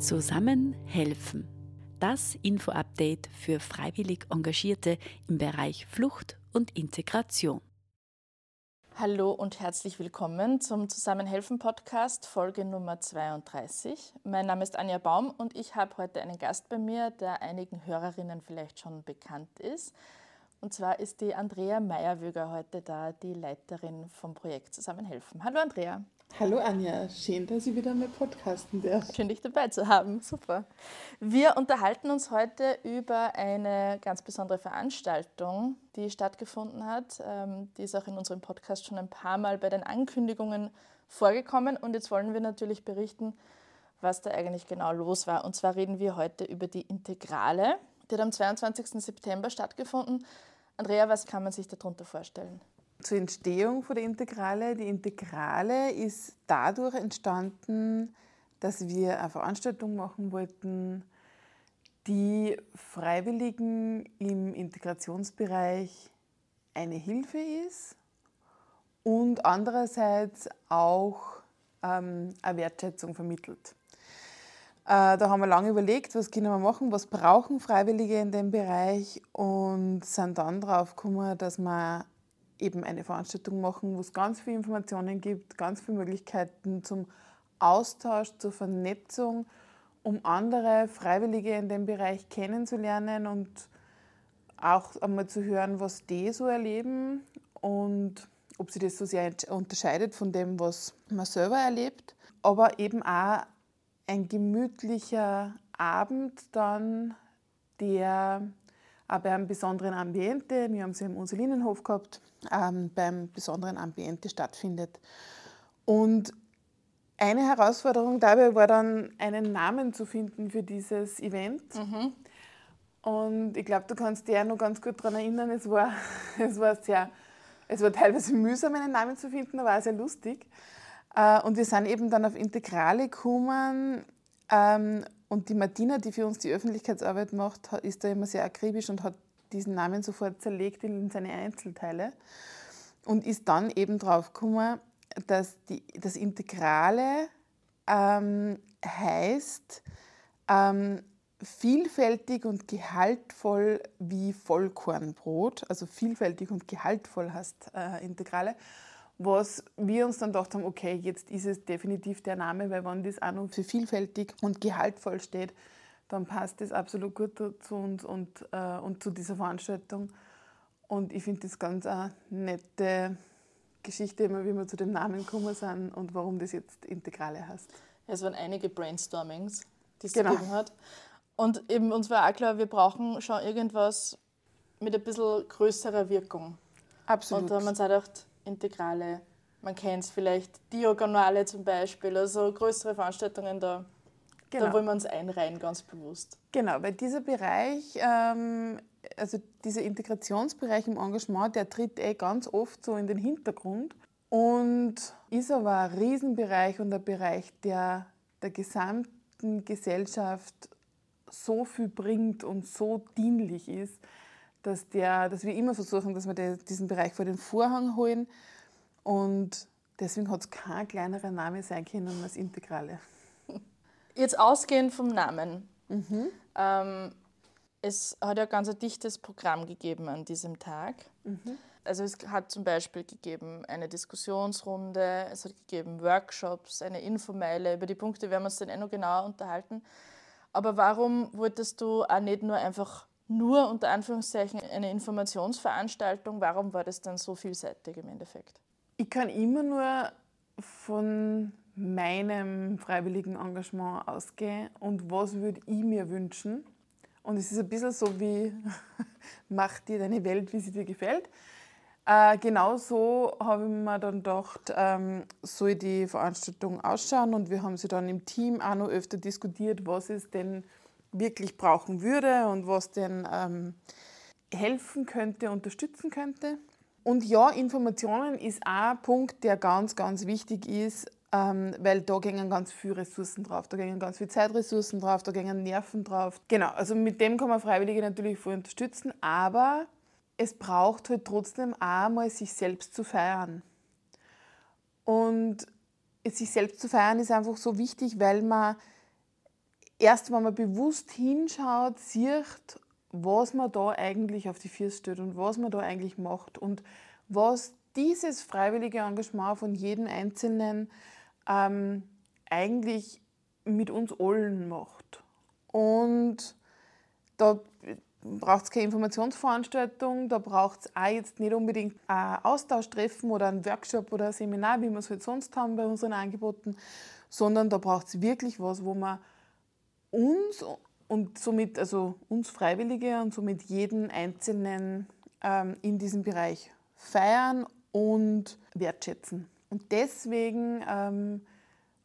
Zusammen helfen. Das Info-Update für freiwillig Engagierte im Bereich Flucht und Integration. Hallo und herzlich willkommen zum Zusammenhelfen Podcast, Folge Nummer 32. Mein Name ist Anja Baum und ich habe heute einen Gast bei mir, der einigen Hörerinnen vielleicht schon bekannt ist. Und zwar ist die Andrea Meyerwöger heute da, die Leiterin vom Projekt Zusammenhelfen. Hallo Andrea. Hallo Anja, schön, dass ich wieder mal podcasten darf. Schön, dich dabei zu haben, super. Wir unterhalten uns heute über eine ganz besondere Veranstaltung, die stattgefunden hat. Ähm, die ist auch in unserem Podcast schon ein paar Mal bei den Ankündigungen vorgekommen und jetzt wollen wir natürlich berichten, was da eigentlich genau los war. Und zwar reden wir heute über die Integrale. Die hat am 22. September stattgefunden. Andrea, was kann man sich darunter vorstellen? Zur Entstehung von der Integrale. Die Integrale ist dadurch entstanden, dass wir eine Veranstaltung machen wollten, die Freiwilligen im Integrationsbereich eine Hilfe ist und andererseits auch ähm, eine Wertschätzung vermittelt. Äh, da haben wir lange überlegt, was können wir machen, was brauchen Freiwillige in dem Bereich und sind dann darauf gekommen, dass wir eben eine Veranstaltung machen, wo es ganz viele Informationen gibt, ganz viele Möglichkeiten zum Austausch, zur Vernetzung, um andere Freiwillige in dem Bereich kennenzulernen und auch einmal zu hören, was die so erleben und ob sich das so sehr unterscheidet von dem, was man selber erlebt. Aber eben auch ein gemütlicher Abend dann, der auch bei einem besonderen Ambiente, wir haben sie im Ursulinenhof gehabt, ähm, beim besonderen Ambiente stattfindet. Und eine Herausforderung dabei war dann, einen Namen zu finden für dieses Event. Mhm. Und ich glaube, du kannst dich auch noch ganz gut daran erinnern, es war, es war sehr, es war teilweise mühsam, einen Namen zu finden, aber auch sehr lustig. Äh, und wir sind eben dann auf Integrale gekommen ähm, und die Martina, die für uns die Öffentlichkeitsarbeit macht, ist da immer sehr akribisch und hat diesen Namen sofort zerlegt in seine Einzelteile und ist dann eben drauf gekommen, dass die, das Integrale ähm, heißt ähm, vielfältig und gehaltvoll wie Vollkornbrot, also vielfältig und gehaltvoll heißt äh, Integrale was wir uns dann gedacht haben, okay, jetzt ist es definitiv der Name, weil wenn das auch noch für vielfältig und gehaltvoll steht, dann passt das absolut gut zu uns und, äh, und zu dieser Veranstaltung. Und ich finde das ganz eine nette Geschichte, immer wie wir zu dem Namen gekommen sind und warum das jetzt Integrale heißt. Es waren einige Brainstormings, die es genau. gegeben hat. Und eben uns war auch klar, wir brauchen schon irgendwas mit ein bisschen größerer Wirkung. Absolut. Und da haben wir uns auch gedacht, Integrale. Man kennt es vielleicht, Diagonale zum Beispiel, also größere Veranstaltungen da. Genau. Da wollen wir uns einreihen, ganz bewusst. Genau, weil dieser Bereich, ähm, also dieser Integrationsbereich im Engagement, der tritt eh ganz oft so in den Hintergrund und ist aber ein Riesenbereich und ein Bereich, der der gesamten Gesellschaft so viel bringt und so dienlich ist, dass, der, dass wir immer versuchen, dass wir diesen Bereich vor den Vorhang holen. Und deswegen hat es kein kleinerer Name sein können als Integrale. Jetzt ausgehend vom Namen. Mhm. Ähm, es hat ja ganz ein dichtes Programm gegeben an diesem Tag. Mhm. Also es hat zum Beispiel gegeben eine Diskussionsrunde, es hat gegeben Workshops, eine Infomeile. Über die Punkte werden wir uns dann eh noch genauer unterhalten. Aber warum wolltest du auch nicht nur einfach nur unter Anführungszeichen eine Informationsveranstaltung. Warum war das dann so vielseitig im Endeffekt? Ich kann immer nur von meinem freiwilligen Engagement ausgehen und was würde ich mir wünschen. Und es ist ein bisschen so wie, mach dir deine Welt, wie sie dir gefällt. Äh, genau so habe ich mir dann gedacht, ähm, soll die Veranstaltung ausschauen und wir haben sie dann im Team auch noch öfter diskutiert, was ist denn wirklich brauchen würde und was denn ähm, helfen könnte, unterstützen könnte. Und ja, Informationen ist auch ein Punkt, der ganz, ganz wichtig ist, ähm, weil da gehen ganz viele Ressourcen drauf, da gehen ganz viele Zeitressourcen drauf, da gehen Nerven drauf. Genau, also mit dem kann man Freiwillige natürlich voll unterstützen, aber es braucht halt trotzdem auch mal sich selbst zu feiern. Und sich selbst zu feiern ist einfach so wichtig, weil man erst wenn man bewusst hinschaut, sieht, was man da eigentlich auf die Füße stellt und was man da eigentlich macht und was dieses freiwillige Engagement von jedem Einzelnen ähm, eigentlich mit uns allen macht. Und da braucht es keine Informationsveranstaltung, da braucht es auch jetzt nicht unbedingt ein Austauschtreffen oder ein Workshop oder ein Seminar, wie wir es halt sonst haben bei unseren Angeboten, sondern da braucht es wirklich was, wo man uns und somit, also uns Freiwillige und somit jeden Einzelnen ähm, in diesem Bereich feiern und wertschätzen. Und deswegen ähm,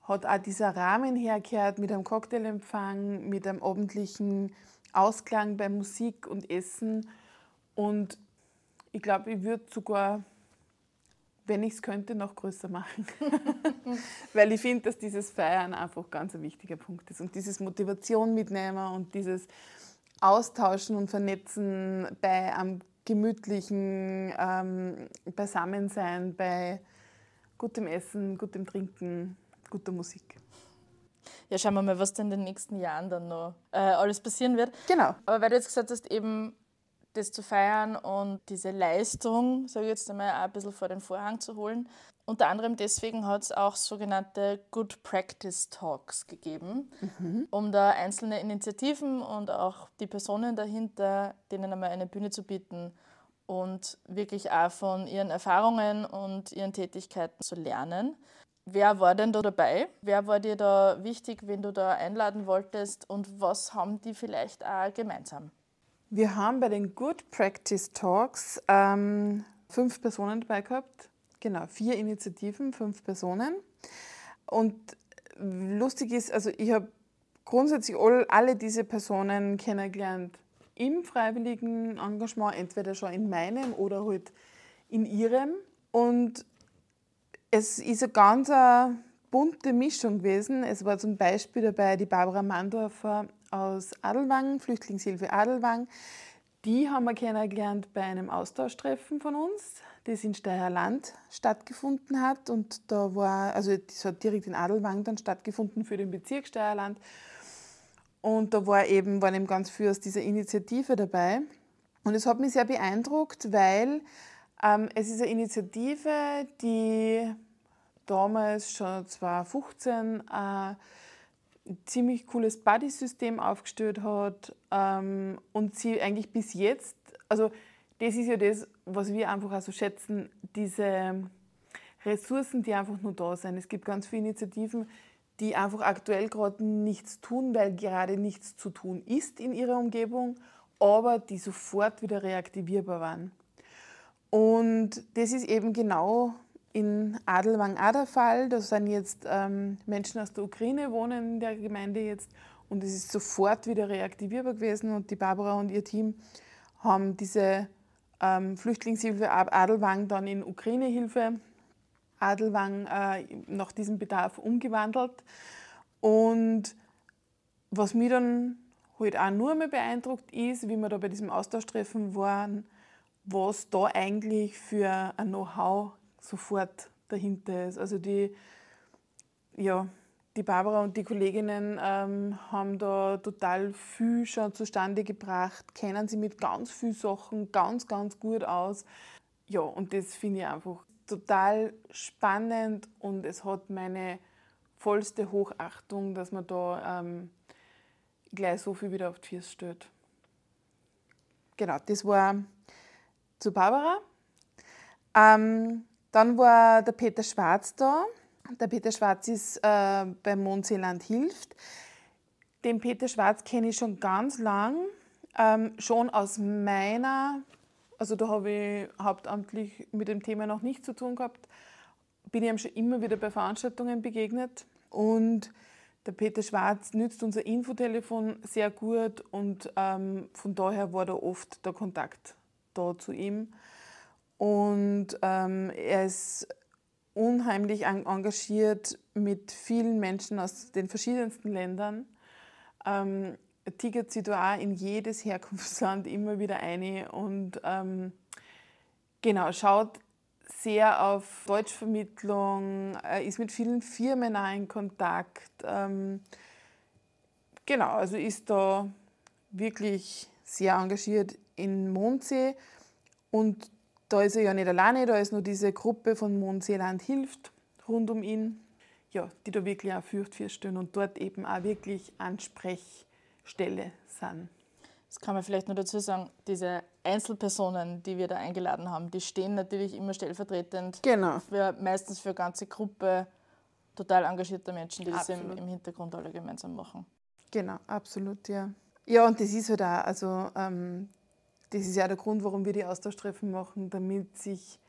hat auch dieser Rahmen hergehört mit einem Cocktailempfang, mit einem abendlichen Ausklang bei Musik und Essen. Und ich glaube, ich würde sogar, wenn ich es könnte, noch größer machen. Weil ich finde, dass dieses Feiern einfach ganz ein wichtiger Punkt ist. Und dieses Motivation mitnehmen und dieses Austauschen und Vernetzen bei einem gemütlichen ähm, Beisammensein, bei gutem Essen, gutem Trinken, guter Musik. Ja, schauen wir mal, was denn in den nächsten Jahren dann noch äh, alles passieren wird. Genau. Aber weil du jetzt gesagt hast, eben das zu feiern und diese Leistung, sage ich jetzt einmal, auch ein bisschen vor den Vorhang zu holen. Unter anderem deswegen hat es auch sogenannte Good Practice Talks gegeben, mhm. um da einzelne Initiativen und auch die Personen dahinter, denen einmal eine Bühne zu bieten und wirklich auch von ihren Erfahrungen und ihren Tätigkeiten zu lernen. Wer war denn da dabei? Wer war dir da wichtig, wenn du da einladen wolltest und was haben die vielleicht auch gemeinsam? Wir haben bei den Good Practice Talks ähm, fünf Personen dabei gehabt. Genau, vier Initiativen, fünf Personen. Und lustig ist, also ich habe grundsätzlich all, alle diese Personen kennengelernt im freiwilligen Engagement, entweder schon in meinem oder halt in ihrem. Und es ist eine ganz eine bunte Mischung gewesen. Es war zum Beispiel dabei die Barbara Mandorfer aus Adelwang, Flüchtlingshilfe Adelwang. Die haben wir kennengelernt bei einem Austauschtreffen von uns, das in Steierland stattgefunden hat. Und da war, also das hat direkt in Adelwang dann stattgefunden für den Bezirk Steierland. Und da war eben, waren eben ganz viel aus dieser Initiative dabei. Und es hat mich sehr beeindruckt, weil ähm, es ist eine Initiative, die damals schon 2015 äh, ziemlich cooles Buddy-System aufgestellt hat ähm, und sie eigentlich bis jetzt, also das ist ja das, was wir einfach auch so schätzen, diese Ressourcen, die einfach nur da sind. Es gibt ganz viele Initiativen, die einfach aktuell gerade nichts tun, weil gerade nichts zu tun ist in ihrer Umgebung, aber die sofort wieder reaktivierbar waren. Und das ist eben genau in Adelwang auch der Fall. Da sind jetzt ähm, Menschen aus der Ukraine wohnen in der Gemeinde jetzt und es ist sofort wieder reaktivierbar gewesen und die Barbara und ihr Team haben diese ähm, Flüchtlingshilfe Adelwang dann in Ukraine-Hilfe Adelwang äh, nach diesem Bedarf umgewandelt. Und was mich dann halt auch nur mehr beeindruckt ist, wie wir da bei diesem Austauschtreffen waren, was da eigentlich für ein Know-how sofort dahinter ist. Also die, ja, die Barbara und die Kolleginnen ähm, haben da total viel schon zustande gebracht, kennen sie mit ganz vielen Sachen ganz, ganz gut aus. Ja, und das finde ich einfach total spannend und es hat meine vollste Hochachtung, dass man da ähm, gleich so viel wieder auf die Füße stellt. Genau, das war zu Barbara. Ähm, dann war der Peter Schwarz da. Der Peter Schwarz ist äh, beim Mondseeland hilft. Den Peter Schwarz kenne ich schon ganz lang, ähm, schon aus meiner, also da habe ich hauptamtlich mit dem Thema noch nichts zu tun gehabt, bin ich ihm schon immer wieder bei Veranstaltungen begegnet und der Peter Schwarz nützt unser Infotelefon sehr gut und ähm, von daher war da oft der Kontakt da zu ihm. Und ähm, er ist unheimlich engagiert mit vielen Menschen aus den verschiedensten Ländern. Ähm, tigert sich da in jedes Herkunftsland immer wieder ein und ähm, genau, schaut sehr auf Deutschvermittlung, ist mit vielen Firmen auch in Kontakt, ähm, Genau, also ist da wirklich sehr engagiert in Mondsee und da ist er ja nicht alleine, da ist nur diese Gruppe von Mondseeland hilft rund um ihn, ja, die da wirklich auch fürcht stehen und dort eben auch wirklich Ansprechstelle sind. Das kann man vielleicht nur dazu sagen, diese Einzelpersonen, die wir da eingeladen haben, die stehen natürlich immer stellvertretend genau. für, meistens für eine ganze Gruppe total engagierter Menschen, die das im, im, Hintergrund alle gemeinsam machen. Genau, absolut, ja. Ja, und das ist halt auch, also ähm, das ist ja der Grund, warum wir die Austauschtreffen machen, damit sich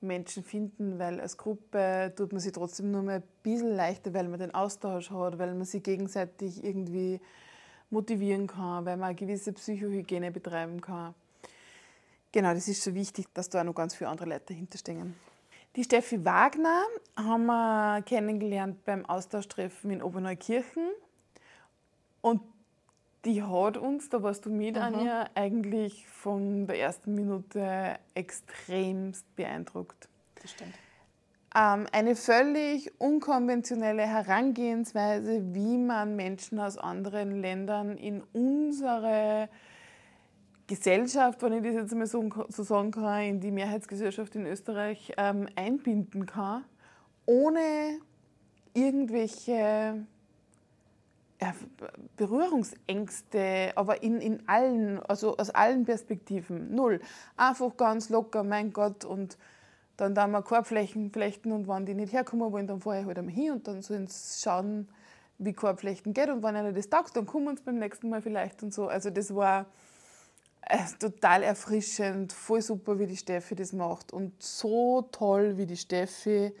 Menschen finden, weil als Gruppe tut man sich trotzdem nur mal ein bisschen leichter, weil man den Austausch hat, weil man sich gegenseitig irgendwie motivieren kann, weil man eine gewisse Psychohygiene betreiben kann. Genau, das ist so wichtig, dass da auch noch ganz viele andere Leute dahinter stehen. Die Steffi Wagner haben wir kennengelernt beim Austauschtreffen in Oberneukirchen. Und die hat uns, da warst du mit, mhm. Anja, eigentlich von der ersten Minute extremst beeindruckt. Das stimmt. Ähm, eine völlig unkonventionelle Herangehensweise, wie man Menschen aus anderen Ländern in unsere Gesellschaft, wenn ich das jetzt mal so, so sagen kann, in die Mehrheitsgesellschaft in Österreich ähm, einbinden kann, ohne irgendwelche Berührungsängste, aber in, in allen, also aus allen Perspektiven, null. Einfach ganz locker, mein Gott, und dann da mal Korbflächen flechten und wenn die nicht herkommen wollen, dann fahre ich halt einmal hin und dann sollen sie schauen, wie Korbflechten geht und wenn einer das taugt, dann kommen sie beim nächsten Mal vielleicht und so. Also das war äh, total erfrischend, voll super, wie die Steffi das macht und so toll, wie die Steffi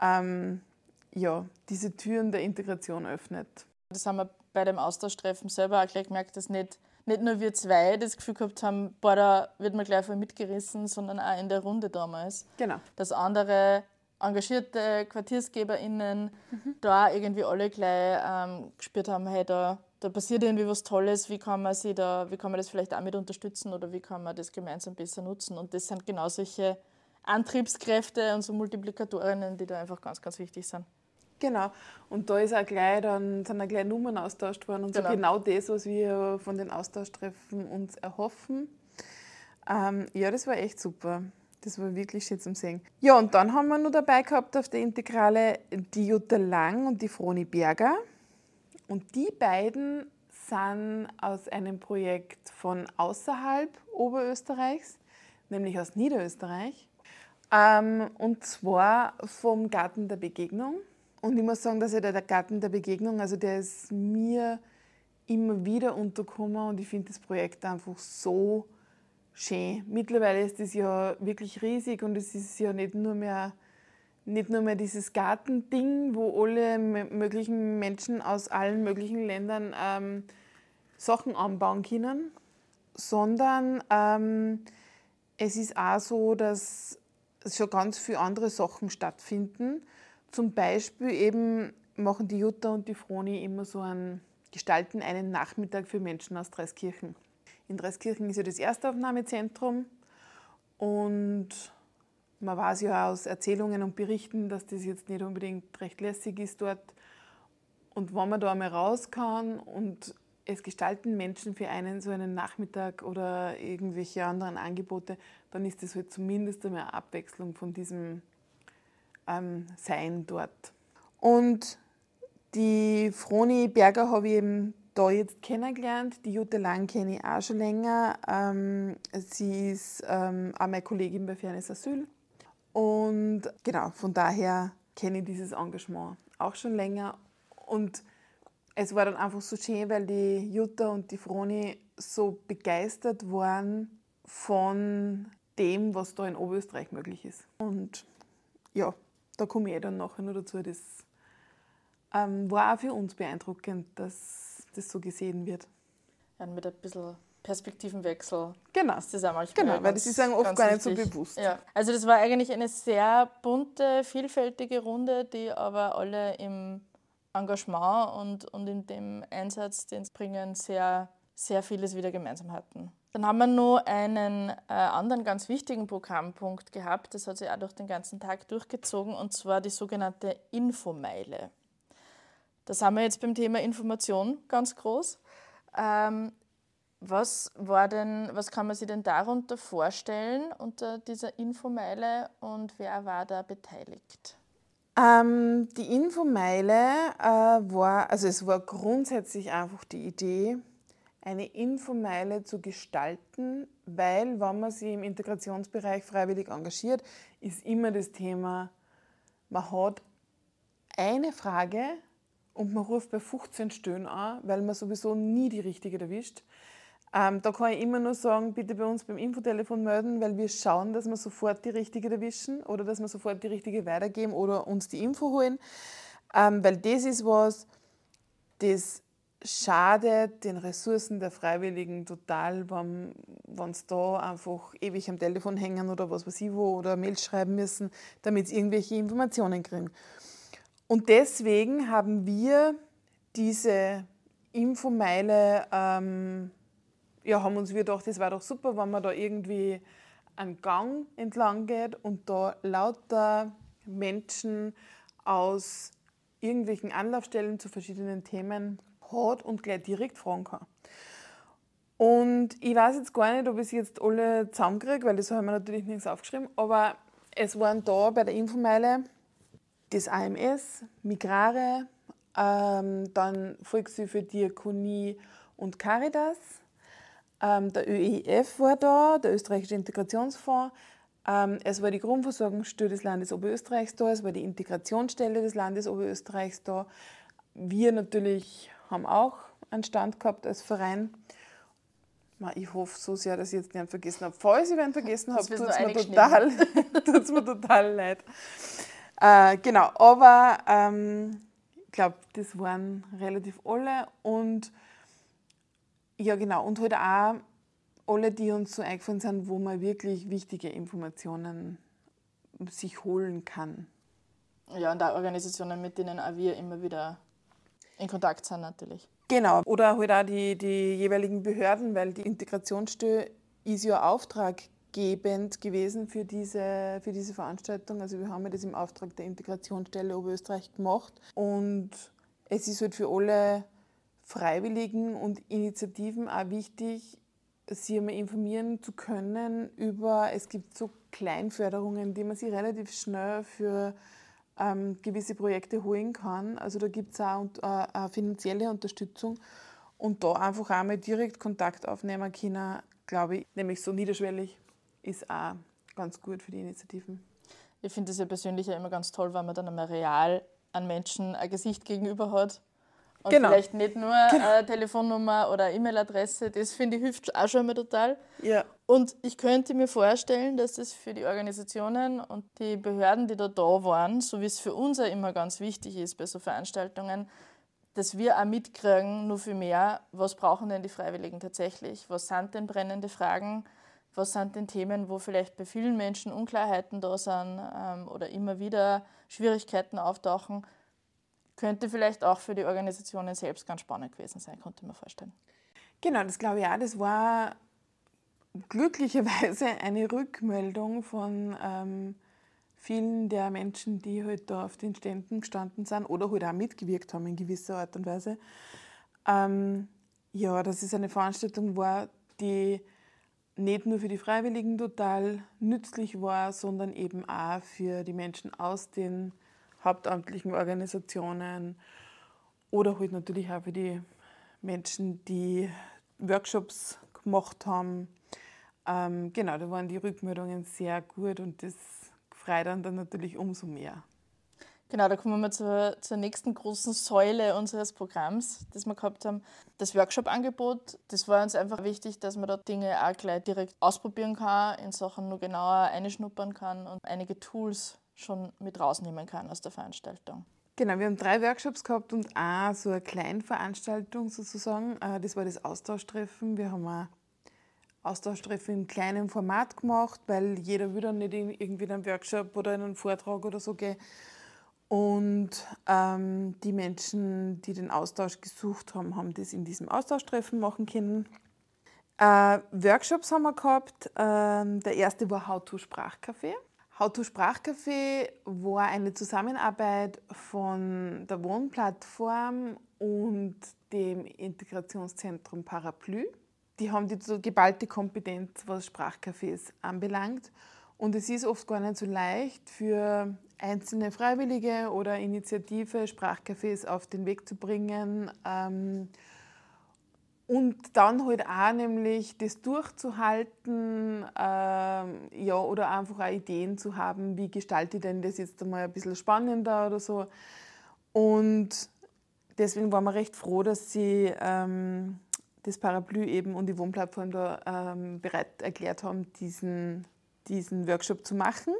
ähm, ja, diese Türen der Integration öffnet. Das haben wir bei dem Austauschtreffen selber auch gleich gemerkt, dass nicht nicht nur wir zwei das Gefühl gehabt haben, boah, da wird man gleich voll mitgerissen, sondern auch in der Runde damals. Genau. Dass andere engagierte QuartiersgeberInnen mhm. da irgendwie alle gleich ähm, gespürt haben, hey, da, da passiert irgendwie was Tolles, wie kann man sie da, wie kann man das vielleicht auch mit unterstützen oder wie kann man das gemeinsam besser nutzen. Und das sind genau solche Antriebskräfte und so Multiplikatorinnen, die da einfach ganz, ganz wichtig sind. Genau. Und da ist auch gleich dann, sind auch gleich Nummern austauscht worden und genau. so genau das, was wir von den Austauschtreffen uns erhoffen. Ähm, ja, das war echt super. Das war wirklich schön zum Sehen. Ja, und dann haben wir noch dabei gehabt auf der Integrale die Jutta Lang und die Froni Berger. Und die beiden sind aus einem Projekt von außerhalb Oberösterreichs, nämlich aus Niederösterreich. Ähm, und zwar vom Garten der Begegnung. Und ich muss sagen, dass ja der Garten der Begegnung, also der ist mir immer wieder untergekommen und ich finde das Projekt einfach so schön. Mittlerweile ist das ja wirklich riesig und es ist ja nicht nur mehr, nicht nur mehr dieses Gartending, wo alle möglichen Menschen aus allen möglichen Ländern ähm, Sachen anbauen können, sondern ähm, es ist auch so, dass schon ganz viele andere Sachen stattfinden zum Beispiel eben machen die Jutta und die Froni immer so einen, gestalten einen Nachmittag für Menschen aus Dreiskirchen. In Dreiskirchen ist ja das Erstaufnahmezentrum und man weiß ja aus Erzählungen und Berichten, dass das jetzt nicht unbedingt recht lässig ist dort. Und wenn man da einmal raus kann und es gestalten Menschen für einen so einen Nachmittag oder irgendwelche anderen Angebote, dann ist das halt zumindest einmal eine Abwechslung von diesem ähm, sein dort. Und die Froni Berger habe ich eben da jetzt kennengelernt. Die Jutta Lang kenne ich auch schon länger. Ähm, sie ist ähm, auch meine Kollegin bei Fairness Asyl. Und genau, von daher kenne ich dieses Engagement auch schon länger. Und es war dann einfach so schön, weil die Jutta und die Froni so begeistert waren von dem, was da in Oberösterreich möglich ist. Und ja, da komme ich eh dann nachher noch dazu. Das ähm, war auch für uns beeindruckend, dass das so gesehen wird. Ja, mit ein bisschen Perspektivenwechsel. Genau. Ist das auch manchmal genau, weil das ist einem oft gar nicht so bewusst. Ja. Also das war eigentlich eine sehr bunte, vielfältige Runde, die aber alle im Engagement und, und in dem Einsatz, den sie bringen, sehr, sehr vieles wieder gemeinsam hatten. Dann haben wir noch einen äh, anderen ganz wichtigen Programmpunkt gehabt, das hat sich auch durch den ganzen Tag durchgezogen, und zwar die sogenannte Infomeile. Da sind wir jetzt beim Thema Information ganz groß. Ähm, was war denn, was kann man sich denn darunter vorstellen unter dieser Infomeile und wer war da beteiligt? Ähm, die Infomeile äh, war, also es war grundsätzlich einfach die Idee, eine Infomeile zu gestalten, weil wenn man sich im Integrationsbereich freiwillig engagiert, ist immer das Thema, man hat eine Frage und man ruft bei 15 Stöhnen an, weil man sowieso nie die richtige erwischt. Ähm, da kann ich immer nur sagen, bitte bei uns beim Infotelefon melden, weil wir schauen, dass wir sofort die richtige erwischen oder dass wir sofort die richtige weitergeben oder uns die Info holen. Ähm, weil das ist was, das schadet den Ressourcen der Freiwilligen total, wenn sie da einfach ewig am Telefon hängen oder was weiß ich wo oder Mails schreiben müssen, damit sie irgendwelche Informationen kriegen. Und deswegen haben wir diese Infomeile ähm, ja, haben uns wir gedacht, das wäre doch super, wenn man da irgendwie einen Gang entlang geht und da lauter Menschen aus irgendwelchen Anlaufstellen zu verschiedenen Themen hat und gleich direkt fragen kann. Und ich weiß jetzt gar nicht, ob ich es jetzt alle zusammenkriege, weil das haben wir natürlich nichts aufgeschrieben, aber es waren da bei der Infomeile das AMS, Migrare, ähm, dann Volkshilfe, Diakonie und Caritas, ähm, der ÖEF war da, der österreichische Integrationsfonds. Ähm, es war die Grundversorgungsstelle des Landes Oberösterreichs da, es war die Integrationsstelle des Landes Oberösterreichs da. Wir natürlich haben auch einen Stand gehabt als Verein. Ich hoffe so sehr, dass ich jetzt nicht vergessen habe. Falls ich einen vergessen habe, tut es mir, total, mir total leid. Äh, genau, aber ähm, ich glaube, das waren relativ alle und ja, genau. Und halt auch alle, die uns so eingefallen sind, wo man wirklich wichtige Informationen sich holen kann. Ja, und auch Organisationen, mit denen auch wir immer wieder in Kontakt sind natürlich. Genau. Oder halt auch die, die jeweiligen Behörden, weil die Integrationsstelle ist ja auftraggebend gewesen für diese, für diese Veranstaltung. Also wir haben ja das im Auftrag der Integrationsstelle Oberösterreich gemacht. Und es ist halt für alle Freiwilligen und Initiativen auch wichtig, sie einmal informieren zu können über, es gibt so Kleinförderungen, die man sich relativ schnell für ähm, gewisse Projekte holen kann. Also da gibt es auch äh, finanzielle Unterstützung und da einfach einmal direkt Kontakt aufnehmen können, glaube ich, nämlich so niederschwellig, ist auch ganz gut für die Initiativen. Ich finde es ja persönlich ja immer ganz toll, wenn man dann einmal real an Menschen ein Gesicht gegenüber hat und genau. vielleicht nicht nur genau. eine Telefonnummer oder E-Mail-Adresse, das finde ich hilft auch schon mal total. Ja. Und ich könnte mir vorstellen, dass das für die Organisationen und die Behörden, die da da waren, so wie es für uns auch immer ganz wichtig ist bei so Veranstaltungen, dass wir auch mitkriegen, nur viel mehr, was brauchen denn die Freiwilligen tatsächlich? Was sind denn brennende Fragen? Was sind denn Themen, wo vielleicht bei vielen Menschen Unklarheiten da sind ähm, oder immer wieder Schwierigkeiten auftauchen? könnte vielleicht auch für die Organisationen selbst ganz spannend gewesen sein, konnte man vorstellen. Genau, das glaube ich auch. Das war glücklicherweise eine Rückmeldung von ähm, vielen der Menschen, die heute halt da auf den Ständen gestanden sind oder halt auch mitgewirkt haben in gewisser Art und Weise. Ähm, ja, dass es eine Veranstaltung war, die nicht nur für die Freiwilligen total nützlich war, sondern eben auch für die Menschen aus den hauptamtlichen Organisationen oder halt natürlich auch für die Menschen, die Workshops gemacht haben. Ähm, genau, da waren die Rückmeldungen sehr gut und das freut dann, dann natürlich umso mehr. Genau, da kommen wir zur, zur nächsten großen Säule unseres Programms, das wir gehabt haben. Das Workshop-Angebot, das war uns einfach wichtig, dass man da Dinge auch gleich direkt ausprobieren kann, in Sachen nur genauer einschnuppern kann und einige Tools schon mit rausnehmen kann aus der Veranstaltung. Genau, wir haben drei Workshops gehabt und auch so eine Kleinveranstaltung sozusagen. Äh, das war das Austauschtreffen. Wir haben auch Austauschtreffen im kleinen Format gemacht, weil jeder dann nicht irgendwie in einen Workshop oder in einen Vortrag oder so gehen. Und ähm, die Menschen, die den Austausch gesucht haben, haben das in diesem Austauschtreffen machen können. Äh, Workshops haben wir gehabt. Ähm, der erste war How to Sprachcafé. How to Sprachcafé war eine Zusammenarbeit von der Wohnplattform und dem Integrationszentrum Parapluie. Die haben die so geballte Kompetenz, was Sprachcafés anbelangt. Und es ist oft gar nicht so leicht für einzelne Freiwillige oder Initiative, Sprachcafés auf den Weg zu bringen. Ähm, und dann halt auch nämlich das durchzuhalten, ähm, ja, oder einfach auch Ideen zu haben, wie gestalte ich denn das jetzt einmal ein bisschen spannender oder so. Und deswegen waren wir recht froh, dass sie ähm, das Parapluie eben und die Wohnplattform da ähm, bereit erklärt haben, diesen, diesen Workshop zu machen.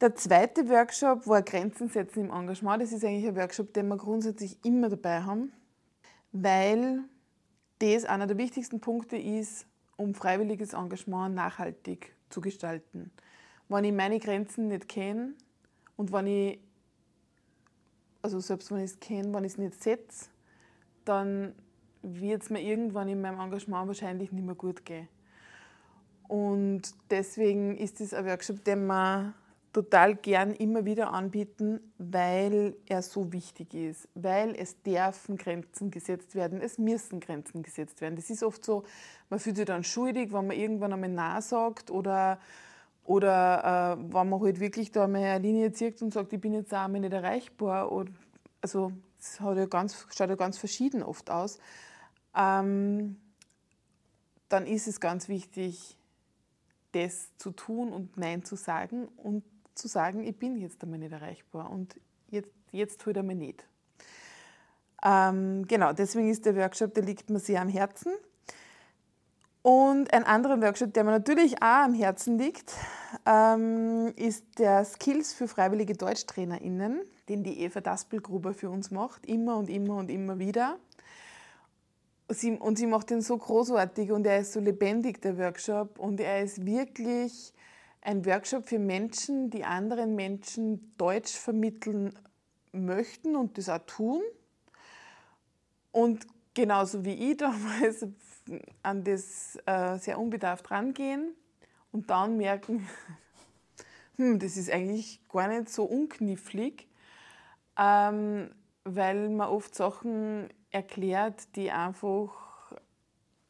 Der zweite Workshop war Grenzen setzen im Engagement. Das ist eigentlich ein Workshop, den wir grundsätzlich immer dabei haben, weil das einer der wichtigsten Punkte ist, um freiwilliges Engagement nachhaltig zu gestalten. Wenn ich meine Grenzen nicht kenne und wenn ich, also selbst wenn ich es kenne, wenn ich es nicht setze, dann wird es mir irgendwann in meinem Engagement wahrscheinlich nicht mehr gut gehen. Und deswegen ist es ein Workshop, den wir total gern immer wieder anbieten, weil er so wichtig ist, weil es dürfen Grenzen gesetzt werden, es müssen Grenzen gesetzt werden. Das ist oft so, man fühlt sich dann schuldig, wenn man irgendwann einmal Nein sagt oder, oder äh, wenn man halt wirklich da mal eine Linie zieht und sagt, ich bin jetzt auch einmal nicht erreichbar. Oder, also das ja schaut ja ganz verschieden oft aus. Ähm, dann ist es ganz wichtig, das zu tun und Nein zu sagen und zu sagen, ich bin jetzt einmal nicht erreichbar und jetzt, jetzt halt einmal nicht. Ähm, genau, deswegen ist der Workshop, der liegt mir sehr am Herzen. Und ein anderer Workshop, der mir natürlich auch am Herzen liegt, ähm, ist der Skills für freiwillige DeutschtrainerInnen, den die Eva Daspelgruber für uns macht, immer und immer und immer wieder. Sie, und sie macht den so großartig und er ist so lebendig, der Workshop. Und er ist wirklich ein Workshop für Menschen, die anderen Menschen Deutsch vermitteln möchten und das auch tun. Und genauso wie ich damals an das äh, sehr unbedarft rangehen und dann merken, hm, das ist eigentlich gar nicht so unknifflig, ähm, weil man oft Sachen erklärt, die einfach,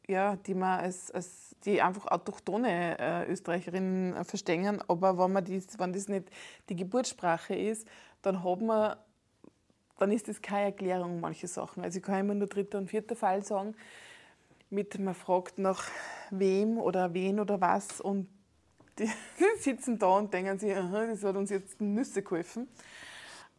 ja, die man als, als die einfach autochtone äh, Österreicherinnen äh, verstehen. Aber wenn, man dies, wenn das nicht die Geburtssprache ist, dann hat man dann ist das keine Erklärung manche Sachen. Also ich kann immer nur dritter und vierter Fall sagen, mit man fragt nach wem oder wen oder was und die sitzen da und denken sich, das hat uns jetzt Nüsse geholfen.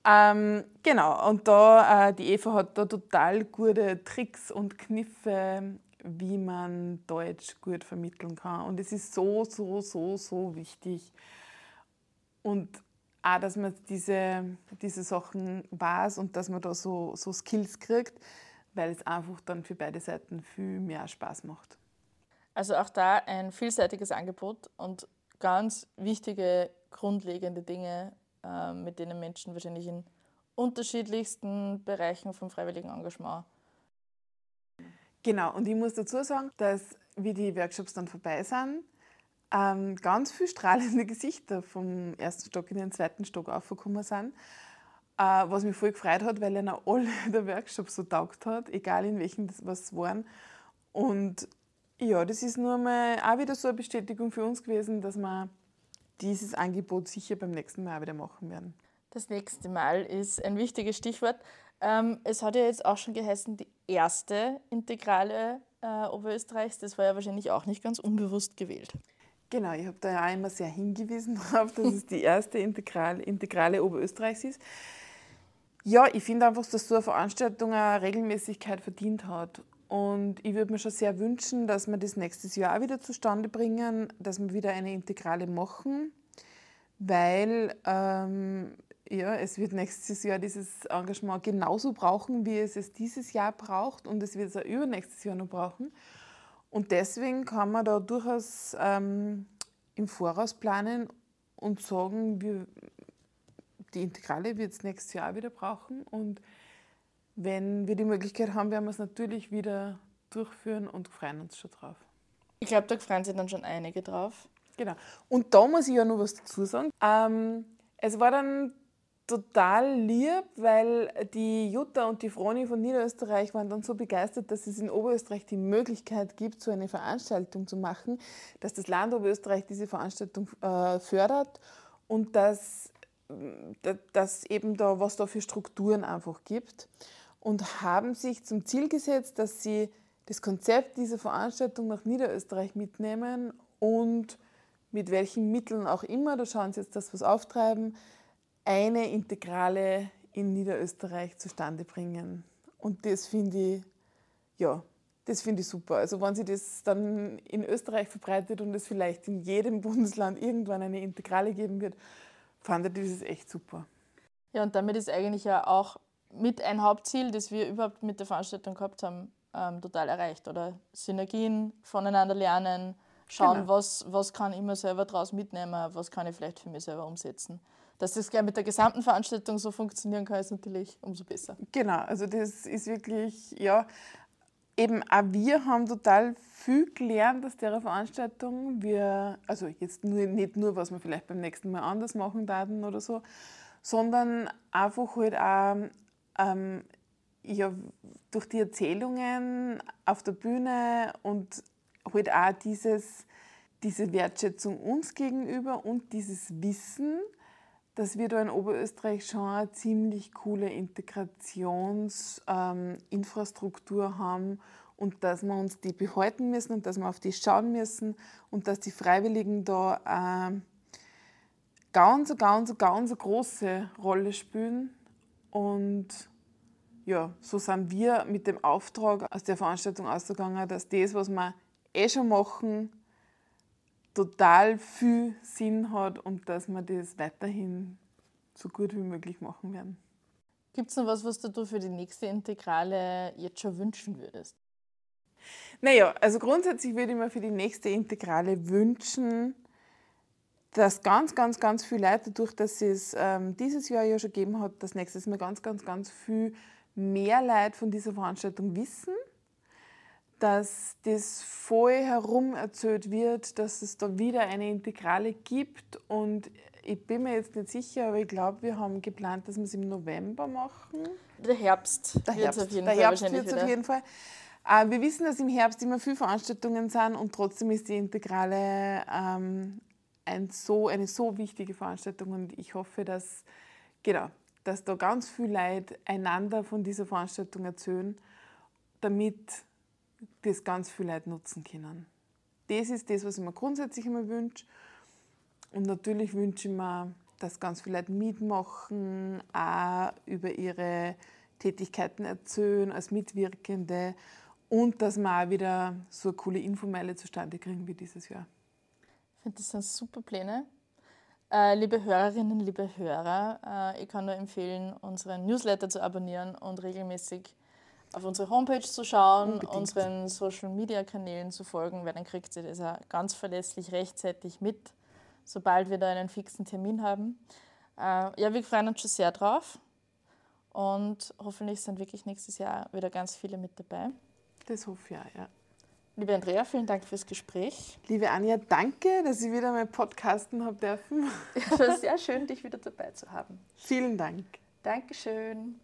Ähm, genau, und da, äh, die Eva hat da total gute Tricks und Kniffe, wie man Deutsch gut vermitteln kann. Und es ist so, so, so, so wichtig. Und auch, dass man diese, diese Sachen weiß und dass man da so, so Skills kriegt, weil es einfach dann für beide Seiten viel mehr Spaß macht. Also auch da ein vielseitiges Angebot und ganz wichtige, grundlegende Dinge, äh, mit denen Menschen wahrscheinlich in unterschiedlichsten Bereichen vom freiwilligen Engagement. Genau, und ich muss dazu sagen, dass wie die Workshops dann vorbei sind, ähm, ganz viele strahlende Gesichter vom ersten Stock in den zweiten Stock aufgekommen sind. Äh, was mich voll gefreut hat, weil ihnen alle der Workshops so taugt hat, egal in welchen das was waren. Und ja, das ist nur mal auch wieder so eine Bestätigung für uns gewesen, dass wir dieses Angebot sicher beim nächsten Mal wieder machen werden. Das nächste Mal ist ein wichtiges Stichwort. Ähm, es hat ja jetzt auch schon geheißen, die erste Integrale äh, Oberösterreichs. Das war ja wahrscheinlich auch nicht ganz unbewusst gewählt. Genau, ich habe da ja immer sehr hingewiesen darauf, dass es die erste Integrale, Integrale Oberösterreichs ist. Ja, ich finde einfach, dass so eine Veranstaltung eine Regelmäßigkeit verdient hat. Und ich würde mir schon sehr wünschen, dass wir das nächstes Jahr wieder zustande bringen, dass wir wieder eine Integrale machen, weil ähm, ja, es wird nächstes Jahr dieses Engagement genauso brauchen, wie es es dieses Jahr braucht. Und es wird es auch übernächstes Jahr noch brauchen. Und deswegen kann man da durchaus ähm, im Voraus planen und sagen, wir, die Integrale wird es nächstes Jahr wieder brauchen. Und wenn wir die Möglichkeit haben, werden wir es natürlich wieder durchführen und freuen uns schon drauf. Ich glaube, da freuen sich dann schon einige drauf. Genau. Und da muss ich ja noch was dazu sagen. Ähm, es war dann total lieb, weil die Jutta und die Froni von Niederösterreich waren dann so begeistert, dass es in Oberösterreich die Möglichkeit gibt, so eine Veranstaltung zu machen, dass das Land Oberösterreich diese Veranstaltung äh, fördert und dass, dass eben da, was da für Strukturen einfach gibt und haben sich zum Ziel gesetzt, dass sie das Konzept dieser Veranstaltung nach Niederösterreich mitnehmen und mit welchen Mitteln auch immer, da schauen Sie jetzt, dass wir es auftreiben, eine Integrale in Niederösterreich zustande bringen. Und das finde ich, ja, das finde ich super. Also wenn sich das dann in Österreich verbreitet und es vielleicht in jedem Bundesland irgendwann eine Integrale geben wird, fand ich das echt super. Ja, und damit ist eigentlich ja auch mit ein Hauptziel, das wir überhaupt mit der Veranstaltung gehabt haben, ähm, total erreicht. Oder Synergien voneinander lernen, schauen, genau. was, was kann ich mir selber daraus mitnehmen, was kann ich vielleicht für mich selber umsetzen dass das gleich mit der gesamten Veranstaltung so funktionieren kann, ist natürlich umso besser. Genau, also das ist wirklich, ja, eben auch wir haben total viel gelernt aus der Veranstaltung. Wir, also jetzt nicht nur, was wir vielleicht beim nächsten Mal anders machen werden oder so, sondern einfach halt auch ähm, ja, durch die Erzählungen auf der Bühne und halt auch dieses, diese Wertschätzung uns gegenüber und dieses Wissen, dass wir da in Oberösterreich schon eine ziemlich coole Integrationsinfrastruktur ähm, haben und dass wir uns die behalten müssen und dass wir auf die schauen müssen und dass die Freiwilligen da äh, ganz, ganz, ganz große Rolle spielen. Und ja, so sind wir mit dem Auftrag aus der Veranstaltung ausgegangen, dass das, was wir eh schon machen, total viel Sinn hat und dass wir das weiterhin so gut wie möglich machen werden. Gibt es noch was, was du für die nächste Integrale jetzt schon wünschen würdest? Naja, also grundsätzlich würde ich mir für die nächste Integrale wünschen, dass ganz, ganz, ganz viele Leute, dadurch, dass es ähm, dieses Jahr ja schon gegeben hat, dass nächstes Mal ganz, ganz, ganz viel mehr Leute von dieser Veranstaltung wissen dass das voll herum erzählt wird, dass es da wieder eine Integrale gibt und ich bin mir jetzt nicht sicher, aber ich glaube, wir haben geplant, dass wir es im November machen. Der Herbst. Der Herbst, auf jeden der Fall Herbst wird es auf jeden Fall. Äh, wir wissen, dass im Herbst immer viele Veranstaltungen sind und trotzdem ist die Integrale ähm, ein so, eine so wichtige Veranstaltung und ich hoffe, dass, genau, dass da ganz viele Leute einander von dieser Veranstaltung erzählen, damit das ganz viele Leute nutzen können. Das ist das, was ich mir grundsätzlich immer wünsche. Und natürlich wünsche ich mir, dass ganz viele Leute mitmachen, auch über ihre Tätigkeiten erzählen als Mitwirkende und dass wir auch wieder so eine coole Infomeile zustande kriegen wie dieses Jahr. Ich finde, das sind super Pläne. Äh, liebe Hörerinnen, liebe Hörer, äh, ich kann nur empfehlen, unseren Newsletter zu abonnieren und regelmäßig auf unsere Homepage zu schauen, Unbedingt. unseren Social Media Kanälen zu folgen, weil dann kriegt ihr das auch ganz verlässlich rechtzeitig mit, sobald wir da einen fixen Termin haben. Äh, ja, wir freuen uns schon sehr drauf und hoffentlich sind wirklich nächstes Jahr wieder ganz viele mit dabei. Das hoffe ich auch, ja. Liebe Andrea, vielen Dank fürs Gespräch. Liebe Anja, danke, dass ich wieder mal podcasten habe dürfen. Es war sehr schön, dich wieder dabei zu haben. Vielen Dank. Dankeschön.